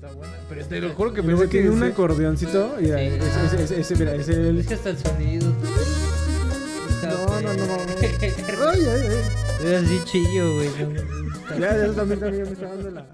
está buena. Pero te lo juro que pensé que... tiene un acordeoncito. Y Sí. ese, ese, ese, ese, mira, ese el- Es que hasta el sonido. No, no, no, no. Ay, ay, ay. Es así chillo, güey. Ya, ya también, también me está dando la.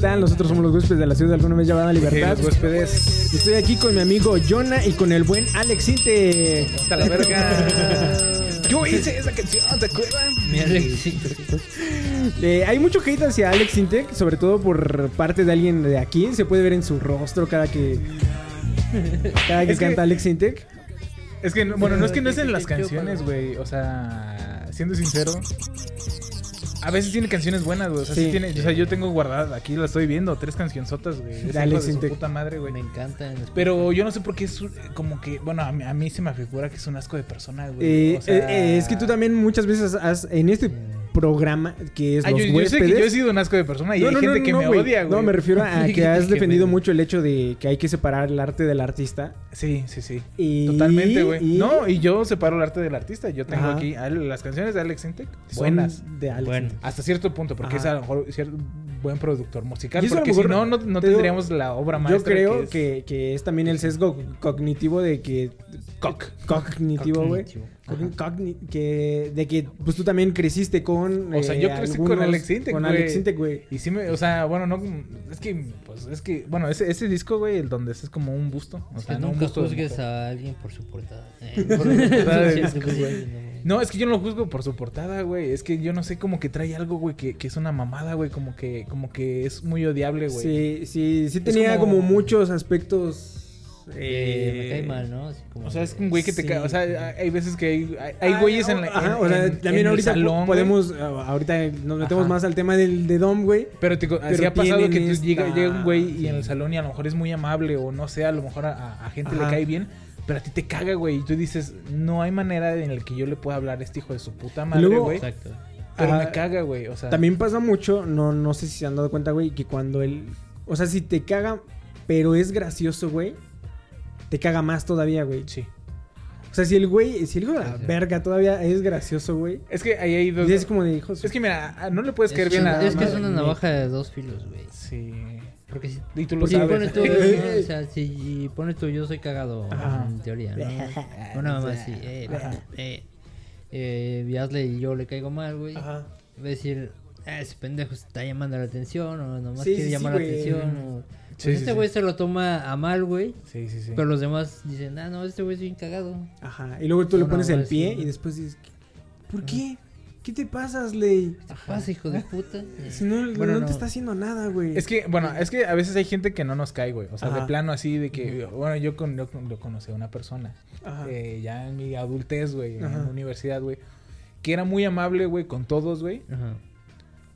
Tal? Nosotros somos los huéspedes de la ciudad de alguna vez llamada Libertad. los huéspedes. Estoy aquí con mi amigo Jonah y con el buen Alex Inte. Hasta la verga. Yo hice esa canción, ¿te acuerdas? Mi Alex. Eh, hay mucho hate hacia Alex Intec, sobre todo por parte de alguien de aquí. Se puede ver en su rostro cada que cada que Es que- canta Alex Intec. Es que, no- bueno, no es que no es en las canciones, güey. O sea, siendo sincero, a veces tiene canciones buenas, güey. O sea, sí. Sí. tiene, o sea, yo tengo guardadas, aquí la estoy viendo, tres cancionzotas, güey. Intec. puta madre, güey. Me encantan. Pero yo no sé por qué es como que, bueno, a mí, a mí se me figura que es un asco de persona, güey. Eh, O sea- eh, eh, es que tú también muchas veces has en este programa que es Ah, los yo, yo sé huéspedes. que yo he sido un asco de persona y hay gente que me odia, güey. No, me refiero a que has Que defendido me- mucho el hecho de que hay que separar el arte del artista. Sí, sí, sí. Y- Totalmente, güey. y- No, y yo separo el arte del artista. Yo tengo Ajá. aquí las canciones de Alex Intec buenas. de Alex Bueno. Hasta cierto punto, porque Ajá. es a lo mejor cierto buen productor musical. Porque si no, no, no te digo, tendríamos la obra maestra. Yo creo es que, que es también el sesgo cognitivo de que... Coc. Cognitivo, güey. Que de que pues tú también creciste con O sea, yo crecí con Alex Intec, con güey. Alex Intec, güey Y sí me, o sea, bueno, no, es que, pues, es que, bueno, ese, ese disco, güey, el donde es como un busto. O Es sea, que no un nunca busto juzgues a alguien por su portada. Eh, Por su portada de Sí, disco, sí, güey. No. Es que yo no lo juzgo por su portada, güey. Es que yo no sé, como que trae algo, güey, que, que es una mamada, güey. Como que, como que es muy odiable, güey. sí sí sí tenía como- como... muchos aspectos Eh, me cae mal, ¿no? Así como O sea, es un güey que te Sí. cae. O sea, hay- veces que hay, hay, hay Ah, güeyes en la. ajá, en- o sea, en- también en ahorita salón, podemos ah, ahorita nos metemos Ajá. más al tema del de Dom, güey. Pero te, así Pero ha pasado que tú- llega, esta- llega un güey y sí. en el salón y a lo mejor es muy amable o no sé, a lo mejor a, a gente le cae bien, pero a ti te caga, güey. Y tú dices, no hay manera en la que yo le pueda hablar a este hijo de su puta madre, luego- güey. Exacto. Pero me caga, güey. O sea, También pasa mucho, no no sé si se han dado cuenta, güey, que cuando él, o sea, si te caga, pero es gracioso, güey, te caga más todavía, güey. Sí. O sea, si el güey, si el hijo de la verga todavía es gracioso, güey, Es que ahí hay dos. y es como de hijos. Es que mira, no le puedes Es, caer bien a. es que es una navaja de dos filos, güey. Sí. Porque si, Y tú lo porque si sabes. pones tú, ¿no? o sea, si pones tú, yo soy cagado, Ajá. en teoría, ¿no? Una mamá así, eh, Ajá. eh, eh, y hazle y yo le caigo mal, güey. Ajá. Va a decir, ah, ese pendejo está llamando la atención, o nomás Sí, quiere sí, llamar sí, la güey. atención, o... Sí, Pues sí, este sí. güey se lo toma a mal, güey. Sí, sí, sí. Pero los demás dicen, ah, no, este güey es bien cagado. Ajá. Y luego tú le No, pones no, el pie y después dices, ¿por qué? ¿Qué te pasas, Ley? ¿Qué te pasa, hijo de puta? Si no, Bueno, no, no. te está haciendo nada, güey. Es que, bueno, es que a veces hay gente que no nos cae, güey. O sea, de plano así de que, bueno, yo, con, yo, con- yo conocí a una persona, Ajá. eh, ya en mi adultez, güey, en la universidad, güey, que era muy amable, güey, con todos, güey. Ajá.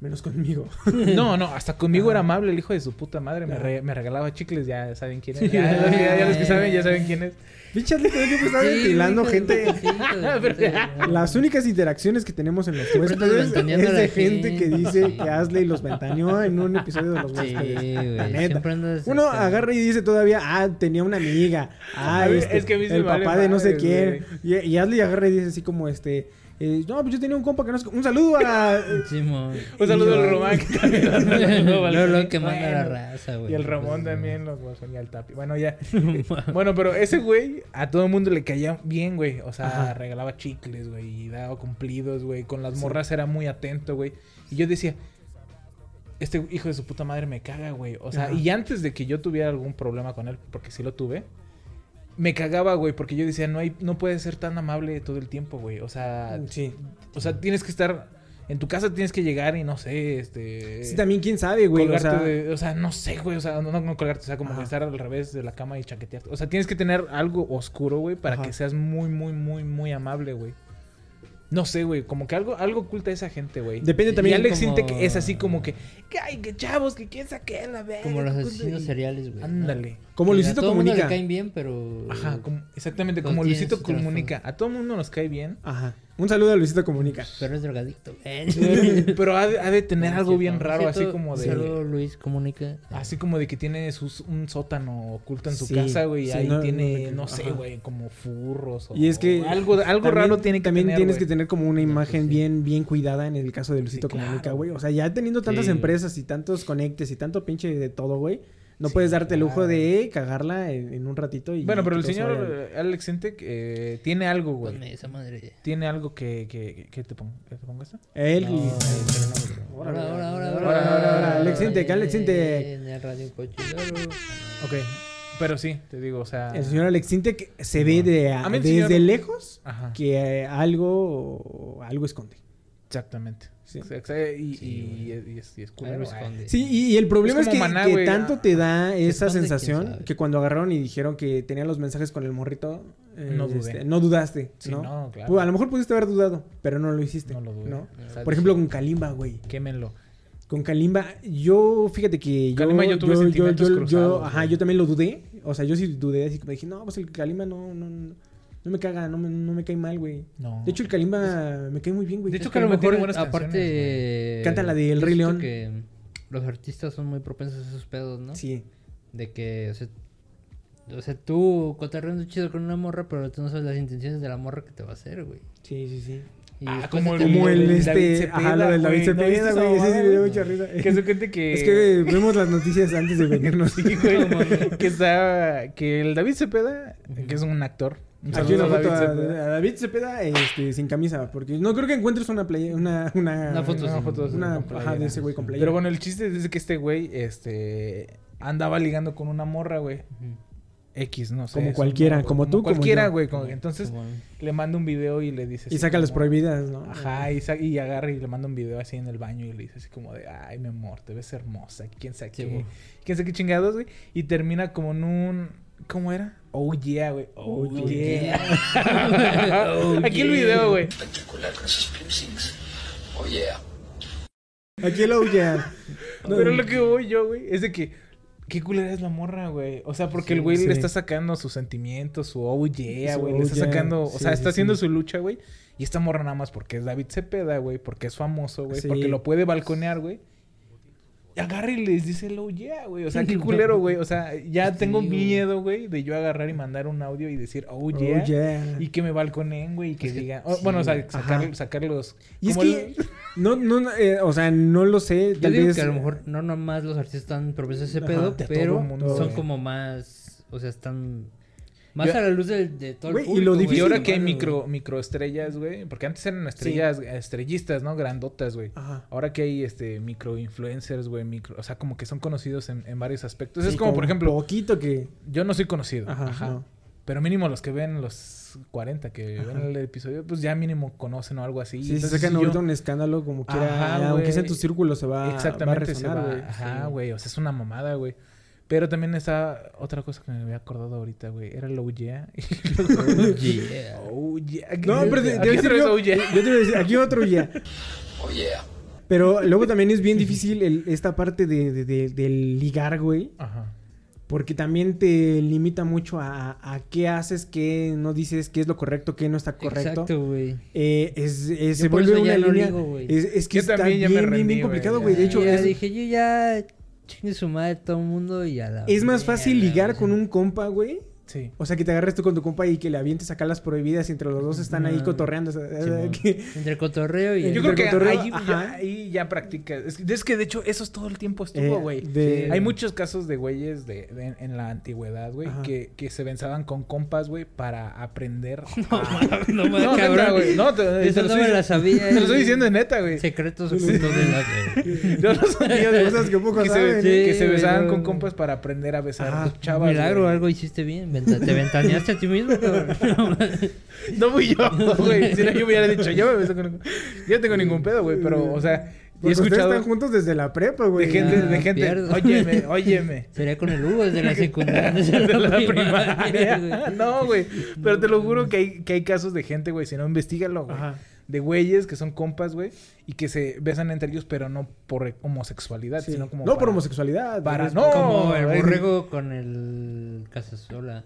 Menos conmigo. No, no, hasta conmigo era amable el hijo de su puta madre. Me, Ajá. re- me regalaba chicles, ya saben quién es. Ya, los, que- ya los que saben, ya saben quién es. Pinche todo el tiempo está Sí, ventilando gente. sí. Las únicas interacciones que tenemos en los huéspedes es de gente que dice sí. que Asley los ventaneó en un episodio de los Sí, huéspedes. güey. La neta. Uno acá. agarra y dice todavía, ah, tenía una amiga. Ah, este, es que el papá de no sé quién. Y, y Asley agarra y dice así como este. Eh, no, pues yo tenía un compa que no sé. Un saludo a. Simón. Un saludo al Román que también luego balcón. que manda la Bueno, raza, güey. Y el Ramón Pues, también, los guasón y al Tapi. Bueno, ya. Bueno, pero ese güey a todo el mundo le caía bien, güey. O sea, Ajá. regalaba chicles, güey, y daba cumplidos, güey. Con las Sí. morras era muy atento, güey. Y yo decía, este hijo de su puta madre me caga, güey. O sea, Ajá. y antes de que yo tuviera algún problema con él, porque sí lo tuve, me cagaba, güey, porque yo decía, no hay, no puede ser tan amable todo el tiempo, güey. O sea, Sí. o sea, tienes que estar. En tu casa tienes que llegar y no sé, este. Sí, también quién sabe, güey. O colgarte sea, de- o sea, no sé, güey. O sea, no, no colgarte, o sea, como Ajá. estar al revés de la cama y chaquetearte. O sea, tienes que tener algo oscuro, güey, para Ajá. que seas muy, muy, muy, muy amable, güey. No sé, güey, como que algo, algo oculta esa gente, güey. depende Y también. Alex como- Sintek es así como que, que ay, que chavos, que quién saque la verga. Como los asesinos puta", y- seriales, güey. ¿no? Ándale. Como Que Luisito a todo mundo Comunica. le caen bien, pero... Ajá, como- exactamente, como Luisito comunica. A todo mundo nos cae bien. Ajá. Un saludo a Luisito Comunica. Pero es drogadicto. Pero ha de, ha de tener No algo cierto, bien raro, así como de. Solo Luis comunica. Así como de que tiene sus- un sótano oculto en su Sí, casa, güey. Y sí, ahí no, tiene, no, no, sé, ajá. güey, como furros. O, Y es que o algo, algo También- raro tiene que también tener. tienes güey. que tener como una imagen sí. bien bien cuidada en el caso de Luisito Sí, Comunica, güey. güey. O sea, ya teniendo tantas Sí. empresas y tantos conectes y tanto pinche de todo, güey, no Sí, puedes darte el lujo claro. de cagarla en, en un ratito y Bueno, pero el señor vaya- eh, Alex Sintek eh, tiene algo, güey. Ponme esa madre. Tiene algo que, que, que, te pongo. ¿Que te pongo esto? él y- Ahora, ahora, ahora, ahora. Alex Intec, Alex Intec. En el radio cochilero. Ok. Pero sí, te digo, o sea. el señor Alex Sintek se ve de A desde señor- lejos Ajá. que eh, algo algo esconde. Exactamente. Sí. Y, Sí, y, güey. y es, y es Algo culero. esconde. Sí, y, y el problema Es que, Maná, que tanto te da esa sensación que cuando agarraron y dijeron que tenían los mensajes con el morrito, eh, No dudé. este, no dudaste, Sí, ¿no? no, claro. A lo mejor pudiste haber dudado, pero no lo hiciste. No lo dudé. ¿no? O sea, Por ejemplo, con Kalimba, güey. Quémenlo. Con Kalimba, yo, fíjate que yo... Kalimba yo tuve sentimientos yo- cruzados, ajá, güey. yo también lo dudé. O sea, yo sí dudé, así como dije, no, pues el Kalimba no, no, no, me caga, no me, no me cae mal, güey. No. De hecho, el Kalimba me cae muy bien, güey. De hecho, que a lo mejor, buenas aparte... Canta la de El Rey León. que los artistas son muy propensos a esos pedos, ¿no? Sí. De que, o sea, o sea, tú cotorreando chido con una morra, pero tú no sabes las intenciones de la morra que te va a hacer, güey. Sí, sí, sí. Y Ah, como te- Como el, este... Cepeda, ajá, lo del David güey. ¿No Cepeda, güey. Ese sí me dio mucha risa. Que se cuente que. Es que vemos las noticias antes de venirnos. Sí, güey. que está. Que el David Cepeda, que es un actor. Un Aquí una foto a, David Cepeda. a David Cepeda este, sin camisa, porque no creo que encuentres una playa, una, una, Una foto Una una- ajá, de ese güey con playera. Pero bueno, el chiste es que este güey, este. Andaba ligando con una morra, güey. X, no sé. Como cualquiera, güey, como tú, como Cualquiera, güey. como- Entonces Como- le manda un video y le dice. y saca las como- prohibidas, ¿no? Ajá, y, sa- y agarra y le manda un video así en el baño y le dice así como de, ay, mi amor, te ves hermosa, quién sabe Sí, qué, güey. quién sabe qué chingados, güey. Y termina como en un, ¿cómo era? Oh yeah, güey, oh, Oh, yeah. Oh, Aquí el yeah. video, güey. espectacular con esos piercings. Oh yeah. Aquí lo ya. No, Pero lo que voy yo, güey, es de que, qué culera es la morra, güey. O sea, porque Sí, el güey sí. le está sacando sus sentimientos, su oh yeah, güey. oh le está yeah, sacando, o sí, sea, está sí, haciendo sí. su lucha, güey. Y esta morra nada más porque es David Cepeda, güey, porque es famoso, güey, Sí. porque lo puede balconear, güey. Agarra y les dice el oh yeah, güey. O sea, qué culero, güey. O sea, ya Sí, tengo miedo, güey, de yo agarrar y mandar un audio y decir oh yeah. Oh, yeah. Y que me balconeen, güey, y que Es que digan. oh, sí, bueno, o sea, sacar, sacarlos. Y es que, el- no, no, no, eh, o sea, no lo sé, Yo tal digo vez... que a lo mejor no nomás los artistas están propensos a ese Ajá, pedo, todo pero mundo, son güey. como más, o sea, están más Yo- a la luz de, de todo Güey, el y público. lo. Y ahora que hay micro, microestrellas, güey. Porque antes eran estrellas, estrellistas, ¿no? Grandotas, güey. Ajá. Ahora que hay este micro influencers, güey, micro, o sea, como que son conocidos en, en varios aspectos. Sí, es como, por ejemplo, poquito que... yo no soy conocido, Ajá, ajá, no. pero mínimo los que ven los 40 que Ajá. ven el episodio, pues ya mínimo conocen o algo así. Sí, se Entonces, sacan si ahorita yo- un escándalo como quiera, Ajá, aunque güey. sea en tu círculo se va, va a Exactamente, se resonar, va. güey. Ajá, Sí. güey, o sea, es una mamada, güey. Pero también está otra cosa que me había acordado ahorita, güey. Era el oh yeah. Oh, yeah. oh yeah. No, pero te, te Aquí voy a decir yo, oh, yeah. yo te voy a decir, aquí otro ya. Oh yeah. Pero luego también es bien difícil el- esta parte de, de- de- del ligar, güey. Ajá. Porque también te limita mucho a, a qué haces, qué no dices, qué es lo correcto, qué no está correcto. Exacto, güey. Eh, es, es- se vuelve una línea. es, es que Yo está también ya bien, me bien, rendí, bien complicado, güey. De hecho, ya es, dije, yo ya chingue su madre todo el mundo y a la es más fácil ligar con un compa, güey. Sí. O sea, que te agarres tú con tu compa y que le avientes acá las prohibidas y entre los dos están ahí Ah, cotorreando. o sea, Simón. que- Entre cotorreo y... Yo creo que cotorreo, ahí, ya, ahí ya practicas. Es que, es que de hecho eso es todo el tiempo estuvo, eh, güey. de- Hay muchos casos de güeyes de, de- en la antigüedad, güey, que, que se benzaban con compas, güey, para aprender. No, a- mames, no No, cabrón. güey. No, te, Eso lo no estoy, me la sabía. te lo estoy diciendo de neta, güey. Secretos ocultos de la... Yo no sabía de Cosas que pocos que, saben. se, que se besaban con compas para aprender a besar chavas. Milagro, algo hiciste bien. Venta- Te ventaneaste a ti mismo, cabrón. No fui yo, güey. Si no, yo hubiera dicho, yo me beso con... Yo no tengo ningún pedo, güey. Pero, o sea, he Porque ustedes están juntos desde la prepa, de güey. gente, Ah, de gente. pierdo. Óyeme, óyeme. Sería con el Hugo desde la secundaria. Desde de la primaria, primaria. güey. No, güey. Pero te lo juro que hay, que hay casos de gente, güey. Si no, investigalo, güey. Ajá. De güeyes que son compas, güey. Y que se besan entre ellos, pero no por homosexualidad, Sí. sino como. no por homosexualidad. para- es- no. Como el borrego con el Casasola.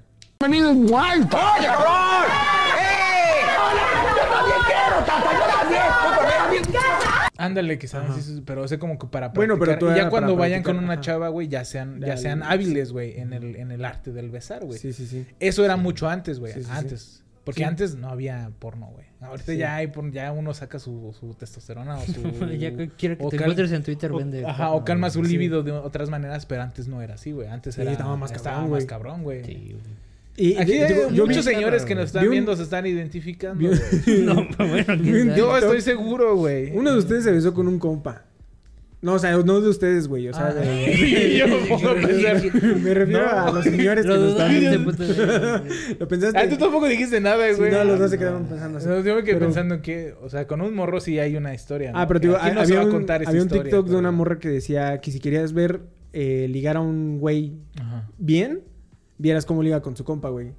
Ándale, quizás. sí, sí, pero sé como que para. Bueno, pero tú Y ya cuando vayan con una ajá. chava, güey, ya sean, ya Ya, sean hábiles, güey, en el, en el arte del besar, güey. Sí, sí, sí. Eso era mucho antes, güey. Sí, sí, sí. antes. Porque Sí. antes no había porno, güey. Ahorita Sí. ya hay porno, ya uno saca su, su testosterona o su. ya que quiere que o te encuentres en Twitter, o- vende. Ajá, o calma su Sí. líbido de otras maneras, pero antes no era así, güey. Antes Sí, era. estaba más cabrón, güey. cabrón, güey. Sí, güey. Y, Aquí y- hay digo, yo vi- muchos señores que nos están un- viendo se están identificando. vi-. No, pero bueno. Yo estoy seguro, güey. Uno de ustedes se besó con un compa. No, o sea, no de ustedes, güey. O sea, Ah. de- Y yo me pensar. refiero No. a los señores que nos están de- Lo pensaste. Ah, tú tampoco dijiste nada, Sí, güey. no, los dos se quedaron pensando así. No, yo me quedé Pero- pensando que, o sea, con un morro sí hay una historia. ¿no? Ah, pero te digo, no se había, va a un, contar esa había un historia, TikTok de una morra que decía que si querías ver eh, ligar a un güey Ajá. bien, vieras cómo liga con su compa, güey.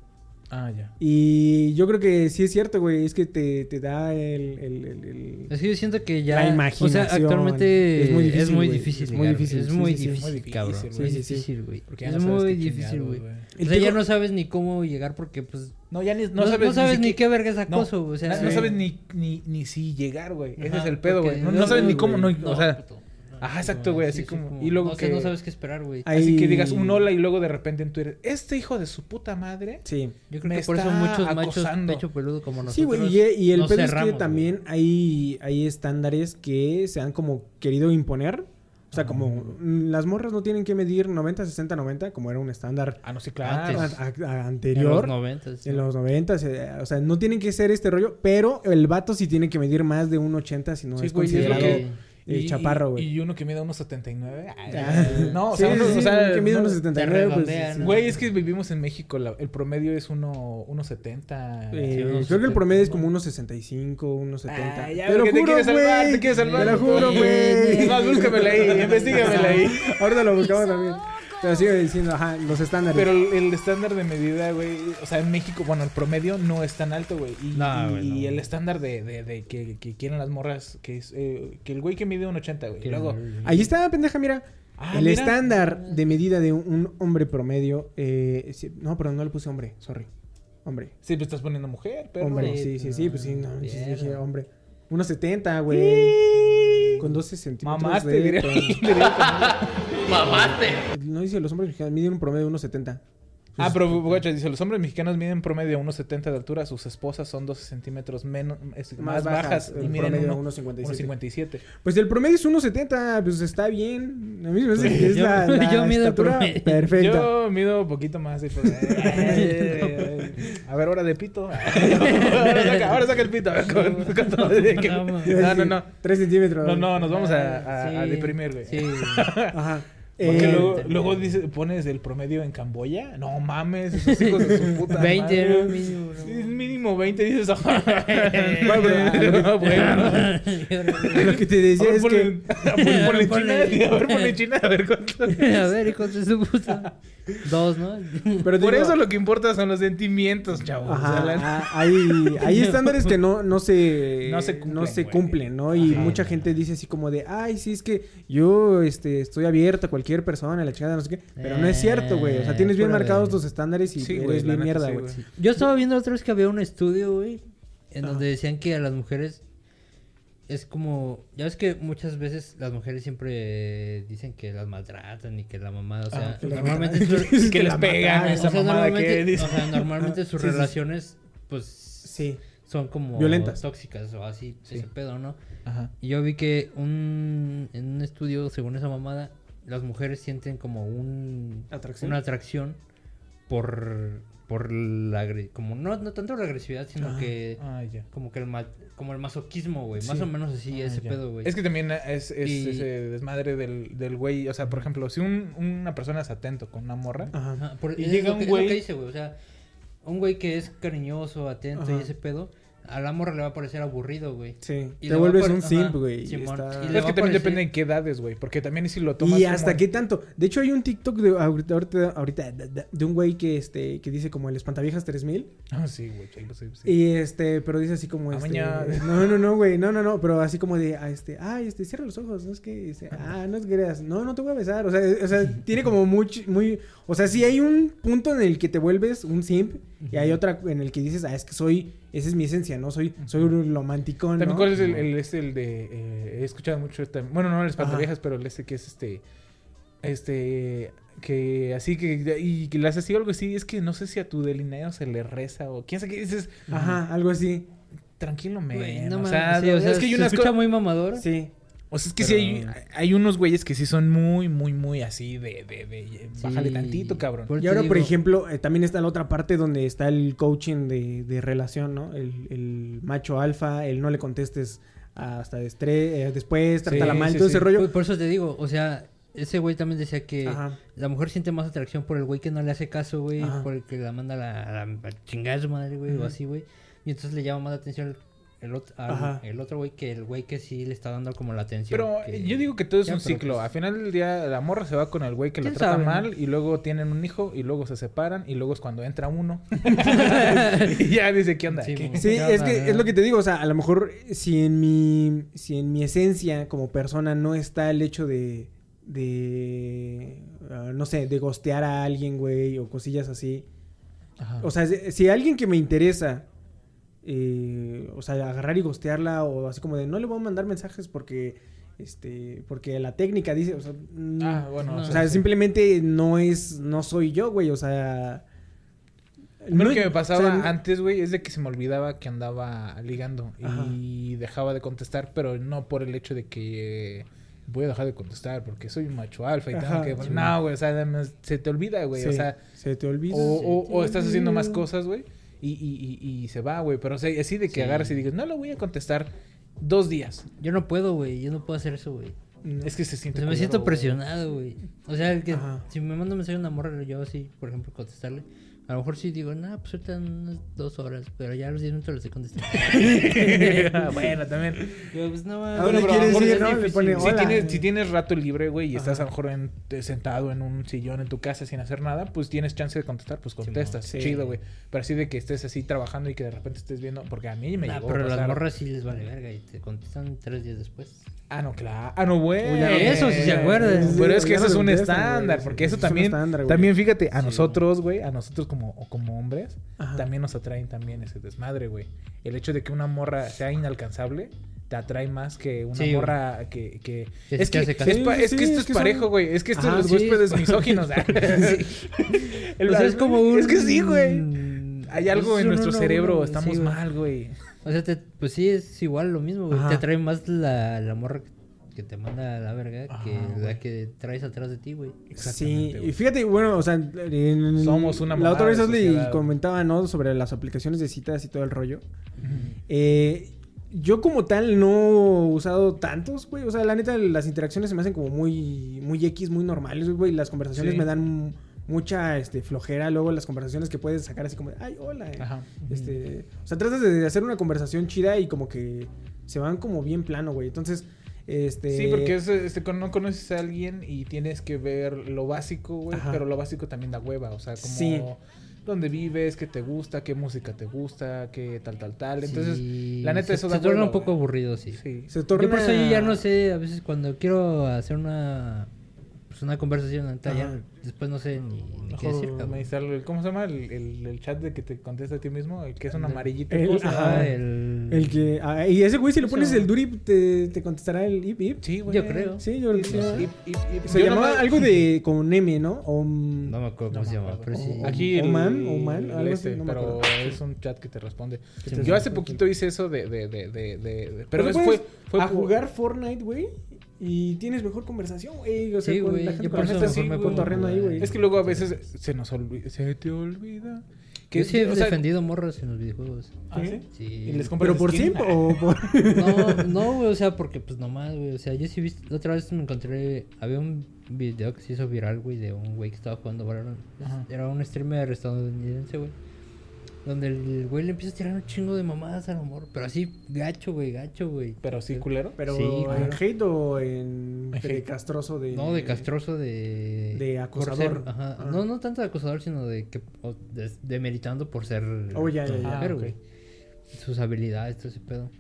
Ah, ya. Y yo creo que sí es cierto, güey. Es que te, te da el... el, el- el- Es que yo siento que ya. La O sea, imaginación. actualmente Es muy difícil, Es muy difícil. Es muy difícil, Es muy difícil, Muy difícil, cabrón. güey. Es difícil, güey. Porque ya Es no sabes muy difícil, güey. O El sea, ya no sabes ni cómo llegar porque, pues. No, ya ni, no, No, sabes, no sabes ni qué verga es No, acoso, o sea. no sí. sabes ni, ni, ni si llegar, güey. Ese es el pedo, güey. No, no sabes ni cómo, no, o sea, puto. Ajá, exacto, güey, así como- y luego no, que- no sabes qué esperar, güey. Ay, así que digas un hola y luego de repente en Twitter, este hijo de su puta madre. Sí. Yo creo me que por eso está muchos machos acosando. pecho peludo como nosotros. Sí, güey, y, y el pedo es cerramos, que güey. también hay, hay estándares que se han como querido imponer. O sea, como mm, las morras no tienen que medir 90, 60, 90, como era un estándar Ah, no, sí, claro. Antes. a- a- En los anterior. noventas. En los 90, eh, o sea, no tienen que ser este rollo, pero el vato sí tiene que medir más de un 80 si no Sí, es güey, y es lo considerado que- eh, chaparro, güey. Y uno que mide unos 79. Ay, Ah, no, o sí, sea, uno, sí, o sea, que mide no- unos 79, pues, sí. ¿no? Güey, es que vivimos en México, la- el promedio es uno, 1.70. Eh, Sí, unos creo que el promedio es 70, como unos 65, unos 70. Ah, ya te lo te juro, quieres salvar, güey. te quieres salvar. Te lo juro, güey. Más, búscamela ahí, investigamela ahí. Ahorita lo buscamos también. Pero sigo diciendo, ajá, los estándares. Pero el, el estándar de medida, güey, o sea, en México, bueno, el promedio no es tan alto, güey. Y, No, y- güey, no. y el estándar de, de, de que, que quieren las morras, que es eh, que el güey que mide un 80, güey. y Luego, Ahí está, pendeja, mira. Ah, el mira. estándar de medida de un, un hombre promedio. Eh, no, perdón, no le puse hombre, sorry. Hombre. sí, pues estás poniendo mujer, pero. hombre, Sí, sí, sí, pues sí, no, sí, sí, hombre. Unos 70, güey. Con 12 centímetros. Mamaste, de- diría. con- diría- No dice los hombres mexicanos miden un promedio de unos 70. Ah, pero, guacha, dice, los hombres mexicanos miden promedio de 1,70 de altura, sus esposas son 12 centímetros menos, es- más, bajas, y miden promedio uno- 1.57. 1,57. Pues el promedio es 1.70, pues está bien. A mí me parece que es Yo- la, la yo mido el perfecta. Yo mido un poquito más. de- A ver, hora de pito. Ahora saca, ahora saca el pito. A ver, con- con todo de que- No. No, no, no. 3 centímetros. No, no, nos vamos a, a- Sí, a deprimir, güey. Sí. Ajá. Porque Eh, luego, luego dice, pones el promedio en Camboya. No mames, esos hijos de su puta 20 madre. mínimo, ¿no? Sí, mínimo 20 dices. Bueno, pero- no, bueno. Lo que te A decía ver, es ponle, que. ponle, ponle Ponle- China, a ver, ponle China, a ver cuánto. A ver, hijo de su puta. Dos, ¿no? Pero Por digo, eso lo que importa son los sentimientos, chavos. O sea, Ajá, la- ah, hay, hay estándares que no, no se, No se cumplen, güey. cumplen, ¿no? Y Ajá. mucha gente dice así como de, ay, sí, es que yo este, estoy abierto a cualquier persona, la chingada, no sé qué. Pero no es cierto, güey. O sea, Eh, tienes bien fuera de- marcados tus estándares y Sí, eres bien mierda, güey. Yo estaba viendo otra vez que había un estudio, güey, en donde decían que a las mujeres es como, ya ves que muchas veces las mujeres siempre dicen que las maltratan y que la mamá, o sea, Ah, normalmente que les pegan esa o sea, mamada que normalmente, dice. o sea, normalmente sus Sí, sí. relaciones, pues, Sí. son como Violentas. tóxicas o así, ese pedo, ¿no? Ajá. Y yo vi que un, en un estudio, según esa mamada, las mujeres sienten como un, Atracción. una atracción por por la como no, no tanto la agresividad, sino que Ah, como que el ma- como el masoquismo, güey, más o menos así Ah, ese pedo, güey. Es que también es, es Y- ese desmadre del, del güey. O sea, por ejemplo, si un- una persona es atento con una morra. Ajá. Por- Y llega lo un que- es lo güey- que dice, güey, o sea, un güey que es cariñoso, atento Ajá. y ese pedo, a la morra le va a parecer aburrido, güey. Sí. Y te a vuelves un simp, güey. está- Es que a también parecer- depende en qué edades, güey. Porque también si lo tomas. Y como- hasta qué tanto. De hecho, hay un TikTok de ahorita, ahorita, ahorita de, de- de un güey que este que dice como el espantaviejas 3000. Ah, sí, güey. sí, sí. Y este, pero dice así como este. mañana. No, no, no, güey. No, no, no. Pero así como de, ah, este, ay, este, cierra los ojos. No es que, este, ah, no es que creas. No, no te voy a besar. O sea, o sea, tiene como mucho, muy. O sea, sí hay un punto en el que te vuelves un simp. Y hay otra en el que dices, ah, es que soy. Esa es mi esencia, ¿no? Soy, soy un romántico, ¿no? También, ¿cuál es el, el, este, el de. eh, he escuchado mucho. Este, bueno, no el espantaviejas, pero el este que es este. Este. Que así que. Y que le hace así algo así. Es que no sé si a tu delineo se le reza o. ¿Quién sabe qué dices? Ajá, algo así. Tranquilo, men. No o, sea, sí, o sea, es que hay se escucha muy mamador. Sí. O sea, es que Pero- sí hay, hay unos güeyes que sí son muy, muy, muy así de. de, de bájale Sí. tantito, cabrón. Y ahora, por ejemplo, eh, también está la otra parte donde está el coaching de, de relación, ¿no? El, el macho alfa, el no le contestes hasta destre- eh, después, trátala Sí, mal, sí, todo sí. ese rollo. Por, por eso te digo, o sea, ese güey también decía que Ajá. la mujer siente más atracción por el güey que no le hace caso, güey, Ajá. por el que la manda a la, a la- a chingar a su madre, güey, o así, güey. Y entonces le llama más la atención el, otro, el otro güey que el güey que sí le está dando como la atención. Pero que- yo digo que todo es Ya, un ciclo. pues- Al final del día, la morra se va con el güey que la ¿Quién trata sabe, no? mal y luego tienen un hijo y luego se separan y luego es cuando entra uno. y ya dice, ¿qué onda? Sí, ¿Qué? Sí, es que es lo que te digo, o sea, a lo mejor si en mi si en mi esencia como persona no está el hecho de de ah, no sé, de gostear a alguien, güey, o cosillas así. Ajá. O sea, si si alguien que me interesa eh, o sea, agarrar y gostearla o así como de no le voy a mandar mensajes porque este porque la técnica dice, o sea, mm, Ah, bueno. no, o sea, sí. simplemente no es no soy yo, güey, o sea, mí lo no- que me pasaba o sea, antes, güey, es de que se me olvidaba que andaba ligando Ajá. y dejaba de contestar, pero no por el hecho de que eh, voy a dejar de contestar porque soy un macho alfa y Ajá, tengo que... sí. No, güey, o sea, además se te olvida, güey, o sea... se te olvida. O, o- te o estás haciendo más cosas, güey, y, y, y, y se va, güey. Pero o sea, así de que Sí. agarras y digas, no lo voy a contestar dos días. Yo no puedo, güey, yo no puedo hacer eso, güey. No. Es que se O siente... sea, me siento presionado, güey. O sea, el que Ajá. si me manda un mensaje a una morra, yo así, por ejemplo, contestarle. A lo mejor sí digo, no, pues ahorita unas dos horas, pero ya a los 10 minutos le estoy contestando. bueno, también. Yo, pues no, mames. ¿A dónde Bueno, pero ir, no? Le pone, Si tienes, si tienes rato libre, güey, y estás a lo mejor en- te- sentado en un sillón en tu casa sin hacer nada, pues tienes chance de contestar, pues contestas. Sí. Chido, güey. Pero así de que estés así trabajando y que de repente estés viendo, porque a mí me Nah, llegó pero a las pasar. morras sí les vale verga y te contestan tres días después. Ah, no, claro. Ah, no, güey. Uy, Eso sí se acuerdan. Pero es que eso es un estándar, porque eso es también, también fíjate, a Sí. nosotros, güey, a nosotros como, como hombres, Ajá. también nos atraen también ese desmadre, güey. El hecho de que una morra sea inalcanzable te atrae más que una Sí, morra que... que... Que Es, te que, es, pa- Sí, es sí, que esto es es, son- parejo, güey. Es que esto Ajá, los sí, huéspedes es- misóginos. El- O sea, es como un... Es que sí, güey. Hay algo Es en un nuestro cerebro, estamos mal, güey. O sea, te- pues sí, es igual lo mismo, güey. Te atrae más la, la morra que te manda a la verga que Ajá, la que traes atrás de ti, güey. Sí, y fíjate, bueno, o sea, en- Somos una La otra vez sociedad. comentaba, ¿no? Sobre las aplicaciones de citas y todo el rollo. Eh, yo como tal no he usado tantos, güey. O sea, la neta, las interacciones se me hacen como muy, muy X, muy normales, güey. Las conversaciones Sí. me dan mucha este, flojera. Luego las conversaciones que puedes sacar así como de, ay, hola. Ajá. Este, o sea, tratas de hacer una conversación chida y como que se van como bien plano, güey. Entonces, este... Sí, porque es, este, con- no conoces a alguien y tienes que ver lo básico, güey, Ajá. pero lo básico también da hueva, o sea, como Sí. dónde vives, qué te gusta, qué música te gusta, qué tal, tal, tal. Entonces, Sí, la neta, se, eso se da torna hueva, un poco aburrido, sí. sí. Se torna... Yo por eso yo ya no sé, a veces cuando quiero hacer una pues una conversación, neta, ya después no sé ni, ni qué decir, cabrón. ¿Cómo se llama? El, el- el chat de que te contesta a ti mismo, el que es un El- amarillito. el- ajá, el... El que... ah, y ese güey, si le pones el duri, te, te contestará el ip ip. Sí, güey. Yo creo. Sí, yo Y- sí. Se yo llamaba nomás- algo de con M, ¿no? O, No me acuerdo No cómo se me llama, acuerdo. pero sí. O- Aquí el, Oman, Oman, algo así, este, no pero es un chat que te responde. Sí, Yo hace poquito hice eso de, de, de, de, de- de- pero fue, a jugar Fortnite, güey. Y tienes mejor conversación, güey. O sea, Sí, con güey, la gente yo por eso así, me pongo ahí, güey. Es que luego a veces se nos olvida, se te olvida Que- Yo sí he o sea, defendido morros en los videojuegos. ¿Ah, sí? Sí. ¿Y les compras ¿Pero por skin? simp o por...? No, no, güey, o sea, porque pues nomás, güey. O sea, yo sí viste, la otra vez me encontré, había un video que se hizo viral, güey, de un güey que estaba jugando Valorant. Ajá. Era un streamer estadounidense, güey. Donde el güey le empieza a tirar un chingo de mamadas al amor. Pero así, gacho, güey, gacho, güey. Pero sí, culero. ¿Pero Sí, en hate o en En de castroso de...? No, de castroso de... De acosador. ser- ajá. Ah. No, no tanto de acosador, sino de que... de, demeritando por ser... Oh, ya, ya, ya. mujer, Ah, ok. güey. Sus habilidades, todo ese pedo.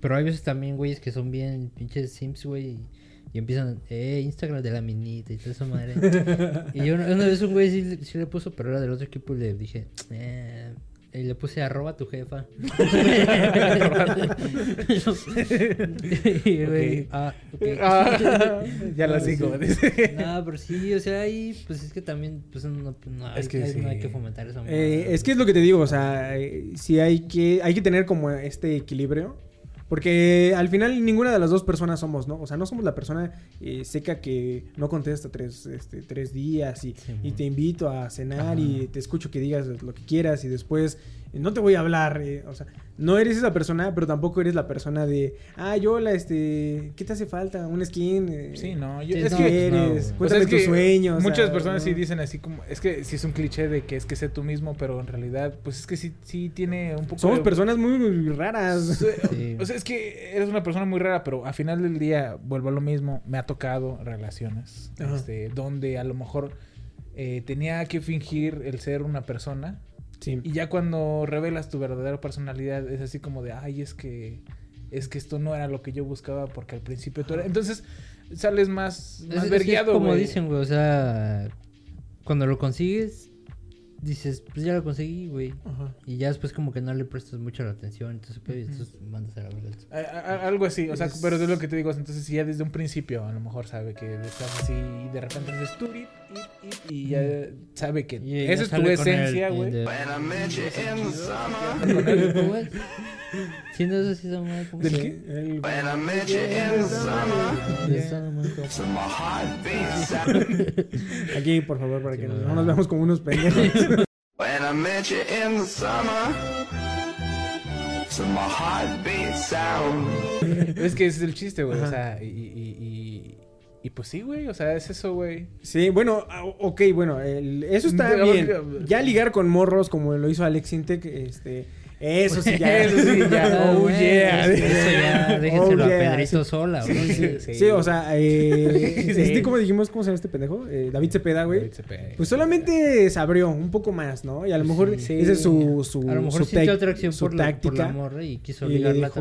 Pero hay veces también, güeyes, que son bien pinches sims, güey. Y, y empiezan, eh, Instagram de la minita y toda esa madre. y yo una, una vez un güey sí, sí le puso, pero era del otro equipo y le dije, eh... Y le puse arroba tu jefa. y güey, ah, ok. Ah, ya la sigo. sí. No, pero sí, o sea, ahí, pues es que también, pues no, no hay, Es que hay- no hay que fomentar esa Eh, es que es lo que te digo, o sea, eh, sí hay que, hay que tener como este equilibrio. Porque al final ninguna de las dos personas somos, ¿no? O sea, no somos la persona eh, seca que no contesta tres, este, tres días y, Sí, y te invito a cenar Ajá. y te escucho que digas lo que quieras y después no te voy a hablar. eh, o sea, no eres esa persona, pero tampoco eres la persona de, ah, yo hola, este, ¿qué te hace falta? ¿Un skin? Eh, Sí, no. Yo, Sí, es no, que. eres? no, güey. o sea, Cuéntame es tus que sueños. Muchas personas sí ¿no? dicen así como. Es que sí es un cliché de que es que sé tú mismo, pero en realidad, pues es que sí, sí tiene un poco. Somos de- personas muy raras. Sí. O sea, es que eres una persona muy rara, pero al final del día vuelvo a lo mismo. Me ha tocado relaciones Ajá. este, donde a lo mejor eh, tenía que fingir el ser una persona. Sí. Y ya cuando revelas tu verdadera personalidad, es así como de, ay, es que. Es que esto no era lo que yo buscaba porque al principio tú eras. Entonces sales más, más es, que es vergueado, como dicen, güey, o sea, cuando lo consigues, dices, pues ya lo conseguí, güey. Ajá. Y ya después como que no le prestas mucho la atención, entonces, pues, entonces mandas a la verga. Algo así, o sea, Es- pero es lo que te digo. Entonces, si ya desde un principio a lo mejor sabe que estás así y de repente dices tú y ya sabe que Y ya esa es tu esencia, güey. De- Con el- ¿Cómo es? Sí, no sé si esa madre, ¿cómo ¿Del se qué? Aquí, por favor, para Sí, que no nos veamos como unos pendejos. When I met you in the summer, to my heartbeat sound. Es que ese es el chiste, güey. O sea, y, y, y, y pues sí, güey. O sea, es eso, güey. Sí, bueno, ah, ok, bueno, el- eso está ver, bien. Ya ligar con morros como lo hizo Alex Intec, este, eso sí ya. Eso sí, ya. Oh, güey, yeah. Eso ya, déjenselo Oh, yeah, a Pedrito sí. sola, Sí, güey. sí, Sí, sí. o sea, eh, este, ¿cómo dijimos? ¿Cómo se llama este pendejo? Eh, David Cepeda, güey. David Cepeda. Pues solamente se abrió un poco más, ¿no? Y a lo mejor esa es su, su, A lo mejor su sintió atracción su por la, por la táctica. morra y quiso ligarla dijo-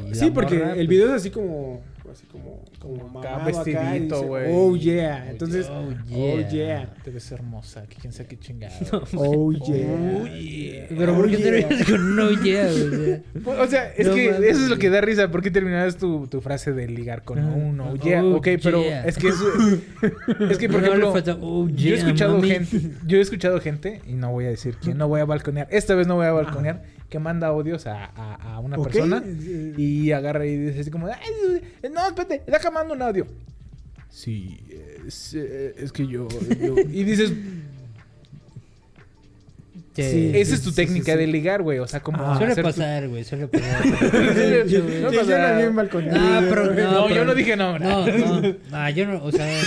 también. Y sí, porque morra, el pues, video es así como, así como, como, acá, vestidito, güey. Oh yeah. Oh, Entonces, Oh, oh yeah. yeah. Debe ser hermosa. Que quién sabe qué chingado. Oh yeah. Oh, yeah. Pero ¿por Oh, qué yeah. terminas con un no yeah, güey? O sea, es No que eso es lo que da risa. ¿Por qué terminabas tu, tu frase de ligar con Ajá. un oh Oh, yeah? ok, pero yeah. es que es, es que por No, ejemplo, falta, oh, yo he yeah, escuchado mami. gente, yo he escuchado gente y no voy a decir quién, no voy a balconear. Esta vez no voy a balconear que manda audios a, a, a una persona y agarra y dice así como, "Ay, no, espérate, déjame mando un audio. Sí, es, eh, es que yo, yo- y dices, Sí. Sí. esa es tu sí, técnica sí. de ligar, güey, o sea, como Ah. Suele pasar, güey, suele pasar. No bien balconeado. No, pero no, No, yo no dije nombre. No, no, no, yo no, o sea,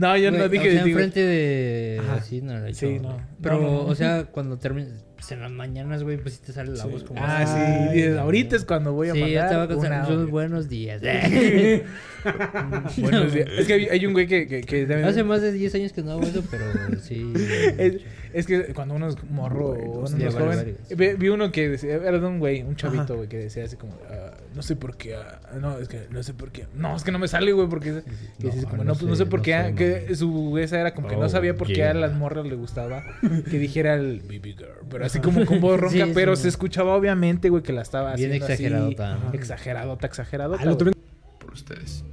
No, yo no dije o sea, digo- enfrente de Ajá. así no lo he Sí, no. güey. Pero, No, no, no. o sea, cuando terminas, pues en las mañanas, güey, pues sí te sale la voz como Ah, sí, dices, ahorita es cuando voy a Sí, ya te va a mandar un contar audio. buenos días. Buenos días. Es que hay, hay un güey que, que, que también- Hace más de 10 años que no hago eso, pero sí. es, es que cuando uno es morro o uno es joven, vi, vi uno que decía, era de un güey, un chavito, güey, que decía así como, ah, no sé por qué, ah, no, es que no sé por qué, no, es que no me sale, güey, porque que dices como, no, pues no sé por qué, ah, que su esa era como que no Oh, sabía por qué a las morras le gustaba que dijera el baby girl, pero así como con voz ronca, Sí, pero sí. se escuchaba obviamente, güey, que la estaba Bien haciendo así, exageradota, ¿no? exageradota, exageradota. Güey. Por ustedes.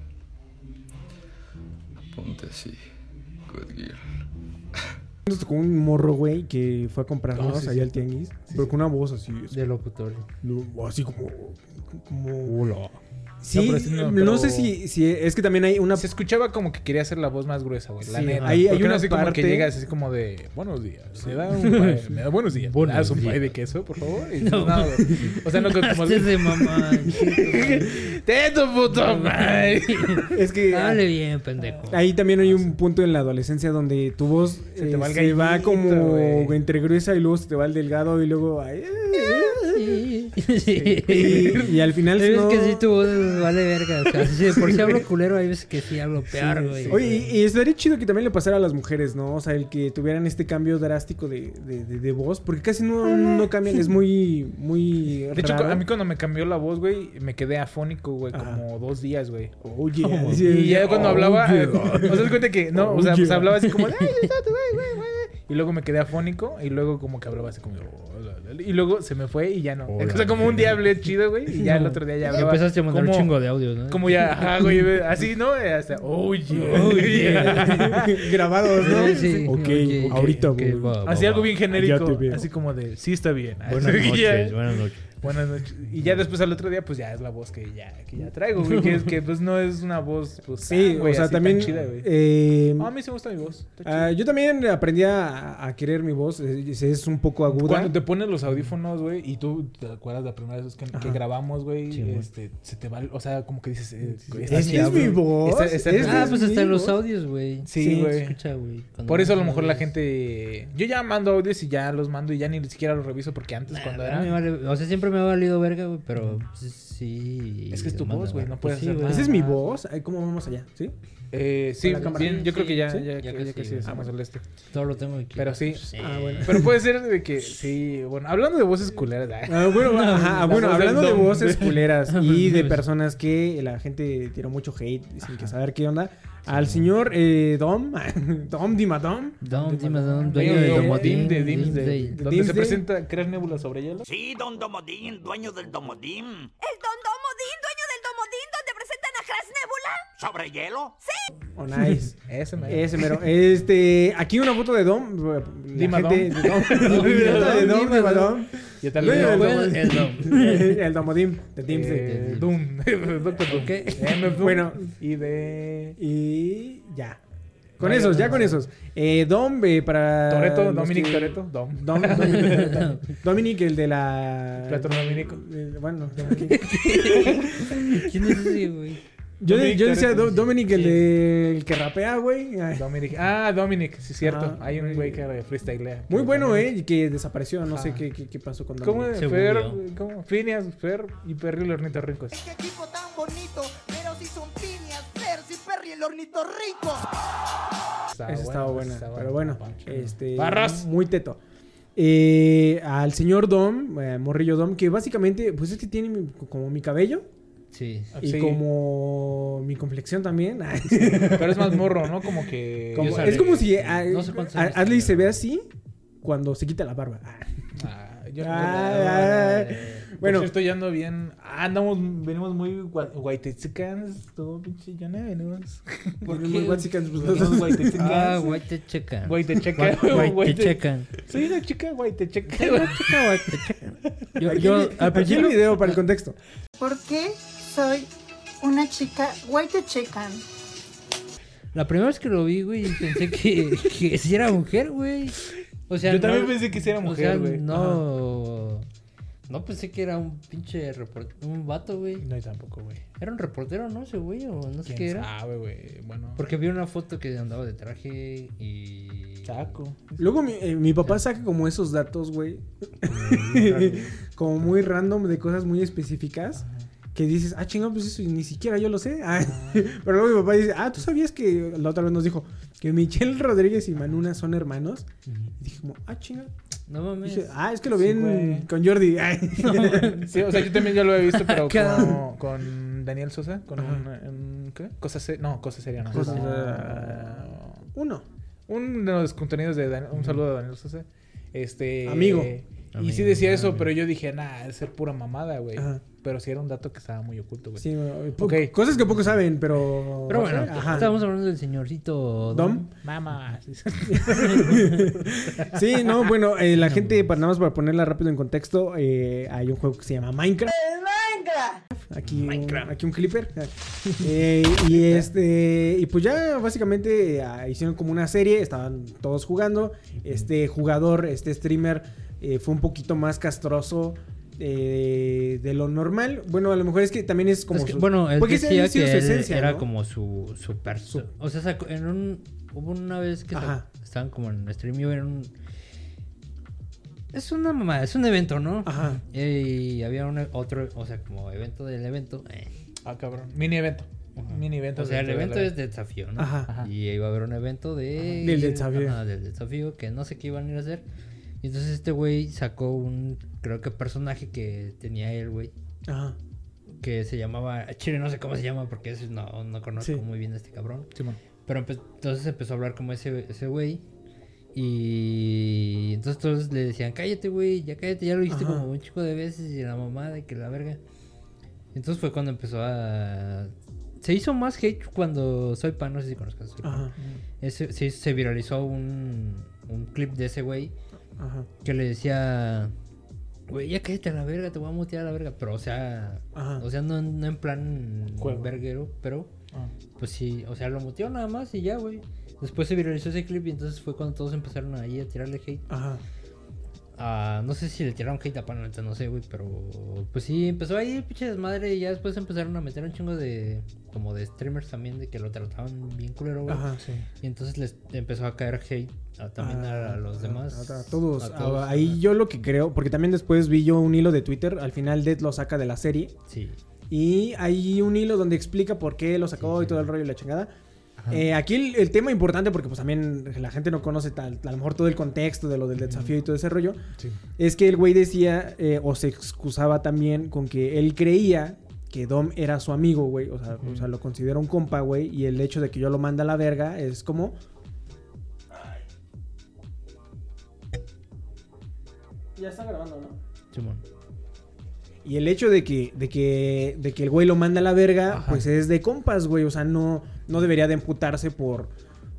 Ponte así, good girl. Nos tocó un morro, güey, que fue a comprarnos Ah, sí, allá sí. al tianguis. pero con una voz así. De locutorio. lo- Así como. como Sí, No, no, pero sí, no, pero- sé si, si. Es que también hay una. Se escuchaba como que quería hacer la voz más gruesa, güey. La Sí, neta. hay- hay Porque no una así como que parte- llegas así como de buenos días. Me da un pay, me da buenos días. Buenos ¿Me das un días. pay de queso, por favor? Y No. O sea, no como de mamá. ¡Te tu puto madre! Es que. Dale bien, pendejo. Ahí también hay un punto en la adolescencia donde tu voz Se te eh, va el se va como entre gruesa y luego se te va el delgado y luego. ay, Sí. y, y al final. Hay veces no- que sí tu voz vale verga. O sea, si de por si hablo culero, hay veces que sí hablo peor, güey. Oye, y, y estaría chido que también le pasara a las mujeres, ¿no? O sea, el que tuvieran este cambio drástico de, de, de- de voz, porque casi no, no cambian, es muy, muy De hecho, a mí cuando me cambió la voz, güey, me quedé afónico, güey, Ajá. como dos días, güey. Oye, Y sí, ya cuando oh, hablaba, yeah. eh, o sea, das cuenta que, no, o sea, Oh, pues hablaba así como, ay, está tu güey, güey, güey. Y luego me quedé afónico y luego como que hablaba así como, "Hola, hola", y luego se me fue y ya no. Hola, o sea, como un día hablé chido, güey, y ya el otro día ya Y hablaba. empezaste a mandar un chingo de audios, ¿no? Como ya, ajá, güey, así, ¿no? Hasta, oye, Grabados, ¿no? Sí. Ok, Oye, ahorita, ok, güey. va, va, Así algo bien Ya te genérico, así como de, sí está bien. Buenas noches, buenas noches. Buenas noches. Y ya después al otro día, pues ya es la voz que ya, que ya traigo, güey. Que es que pues no es una voz, pues, Sí, ah, güey, o sea, así tan también. chida, güey. eh, Ah, a mí sí me gusta mi voz. está ah, yo también aprendí a, a querer mi voz. Es, es un poco aguda. Cuando te pones los audífonos, güey, y tú te acuerdas la primera vez que, grabamos, güey, Sí, güey. este, se te va, o sea, como que dices, eh, Esta estás es mi voz. Esta- esta- esta Ah, es pues hasta en los voz. audios, güey. Sí, Sí, güey. Escucha, güey. Cuando Por eso a lo mejor la gente... Yo ya mando audios y ya los mando y ya ni siquiera los reviso porque antes Nah, cuando era... vale- o sea, siempre me ha valido verga, güey, pero sí. sí Es que es tu voz, güey, no puedes sí, hacer nada. Esa es mi voz. ¿Cómo vamos allá? ¿Sí? Eh, sí, bien, yo creo Sí, que ya, sí, ya, ya casi, ya Ah, al este. Todo lo tengo aquí. Pero sí. Ah, bueno. Pero puede ser de que, sí, bueno, hablando de voces culeras, Ah, bueno, ajá, La bueno, hablando de voces culeras y de personas que la gente tiró mucho hate sin que saber qué onda, al señor eh, Dom, Dom Dimadom, Don, dime, Don, dueño dueño de Domodín. de Dims, de- Dimsdale. donde se presenta Creas Nebula sobre hielo. Sí, don Domodín, dueño del Domodín. El Don Domodín, dueño del Domodín, donde presentan a Crash Nebula. ¿Sobre hielo? oh nice, Ese me. ese mero, este, aquí una foto de Dom, la Dimadom. gente de Dom, de Dom Dimadom, Ya tal Dueño del Después, Domodín. el Dom. el Domodim de Dimsdale. Eh, Doom. Doctor Doom. MF Doom. Bueno. Y de. y ya. Con No, ya esos, no, ya no. con esos. Eh, Dom, eh, para. Toreto, los Dominic que- Toreto. Dom. Dom, Dom- Dominic, el de la. Platón Dominico. Eh, bueno, ¿Quién es ese, güey? Yo, Dominic yo decía Do-. Dominic, el, Sí. de, el que rapea, güey. Dominic. Ah, Dominic, sí, cierto. Ah, Hay un güey que freestylea. Muy bueno, ¿eh? Que desapareció. No sé qué, qué, qué pasó con ¿Cómo Dominic. es? Se Fer, murió. ¿cómo? Phineas, Fer y Perry el ornitorrincos. Qué equipo tan bonito, pero si son piñas, Percy, Perry, el hornito rico. Estaba Esa estaba buena. estaba pero bueno, Pancho. este. Barras. Muy teto. Eh, al señor Dom, eh, Morrillo Dom, que básicamente, pues es que tiene mi- como mi cabello Sí. y Sí. como mi complexión también. Pero es más morro, ¿no? Como que. como- es como si No sé cuántos años Adley tenga. se ve así cuando se quita la barba. Ah. Ah, yo Ah, ah, Bueno, bueno. estoy yendo bien. Ah, andamos, venimos muy guaitechicans. Todo pinche llana, venimos. Porque qué? pues, Venimos Ah, guaitechicans. guay te checan. Guaitecheca. Guay te guaite- checan. Soy una chica guaitecheca. Yo, yo el- al video para el contexto. ¿Por qué soy una chica white chican? La primera vez que lo vi, güey, pensé que, que sí era mujer, güey. O sea, Yo también no- pensé que sí era o mujer, sea, güey. No. No pensé que era un pinche report un vato, güey. No, tampoco, güey. Era un reportero, ¿no? Ese güey, o no sé qué ¿Quién era. sabe, güey? Bueno. Porque vi una foto que andaba de traje y. Chaco. Luego mi, eh, mi papá saca como esos datos, güey. como muy random de cosas muy específicas. Que dices, ah, chingón, pues eso ni siquiera yo lo sé. Ah, Pero luego mi papá dice, ah, ¿tú sabías que la otra vez nos dijo que Michelle Rodríguez y Manuna son hermanos? Y dije como, ah, chingón. No mames. Dije, ah, es que lo vi Sí, en- con Jordi. Ay. Sí, o sea, yo también ya lo he visto, pero con, con Daniel Sosa, con un, un- ¿qué? Cosa seria, no, cosa seria, no. Cosa- No. Uno. Un de los contenidos de Dan- un saludo a Daniel Sosa. Este Amigo. Y Amigo, sí decía eso, amigo. pero yo dije, nah, es ser pura mamada, güey. Ajá. Pero sí era un dato que estaba muy oculto, güey. Sí, güey, po- Ok. Cosas que pocos saben, pero... Pero bueno, Ajá. estábamos hablando del señorcito Dom. Mamá. Sí, no, bueno, eh, la gente, para nada más para ponerla rápido en contexto, eh, hay un juego que se llama Minecraft. Aquí, Un, aquí un clipper. Eh, y este, y pues ya básicamente eh, hicieron como una serie, estaban todos jugando. Este jugador, este streamer, eh, fue un poquito más castroso. Eh, de lo normal. Bueno, a lo mejor es que también es como. Es que, su- bueno, él porque decía que su él esencia, era ¿no? como su, su perso- O sea, sacó- en un... Hubo una vez que Ajá. estaban como en stream y en un... Es una mamá, es un evento, ¿no? Ajá. Y había un otro, o sea, como evento del evento. eh, Ah, cabrón. Mini evento. Mini evento. O sea, el evento es de desafío, ¿no? Ajá. Ajá. Y iba a haber un evento de... Del desafío. Del desafío, que no sé qué iban a ir a hacer. Y entonces este güey sacó un, creo que personaje que tenía él, güey. Ajá. Que se llamaba... Chile, no sé cómo se llama porque ese no, no conozco Sí. muy bien a este cabrón. Simón. Pero empe- entonces empezó a hablar como ese ese güey. Y entonces todos le decían, cállate, güey, ya cállate, ya lo dijiste Ajá. como un chico de veces y la mamada y que la verga. Entonces fue cuando empezó a... Se hizo más hate cuando Soy Pan, no sé si conozcas. Soy Pan. Ese, se, se viralizó un, un clip de ese güey Ajá. que le decía, güey, ya cállate a la verga, te voy a mutear a la verga. Pero, o sea, Ajá. o sea, no, no en plan Juego. verguero, pero Ah. pues sí, o sea, lo muteó nada más y ya, güey. Después se viralizó ese clip y entonces fue cuando todos empezaron ahí a tirarle hate. Ajá. Ah, no sé si le tiraron hate a Pan, la neta, no sé, güey, pero pues sí, empezó ahí el pinche desmadre y ya después empezaron a meter un chingo de, como de streamers también, de que lo trataban bien culero, güey. Ajá. Sí. Y entonces les empezó a caer hate a- también a, a los Ah, demás. A, a todos. todos, Ah, ahí yo lo que creo, porque también después vi yo un hilo de Twitter, al final Dead lo saca de la serie. Sí. Y hay un hilo donde explica por qué lo sacó y todo el rollo y la chingada. Eh, aquí el, el tema importante, porque pues también la gente no conoce tal, a lo mejor todo el contexto de lo del desafío y todo ese rollo, Sí. es que el güey decía eh, o se excusaba también con que él creía que Dom era su amigo, güey. O sea, o sea, lo considera un compa, güey. Y el hecho de que yo lo manda a la verga es como... Ya está grabando, ¿no? Simón. Y el hecho de que, de que, de que el güey lo manda a la verga, Ajá. pues es de compas, güey. O sea, no, no debería de emputarse por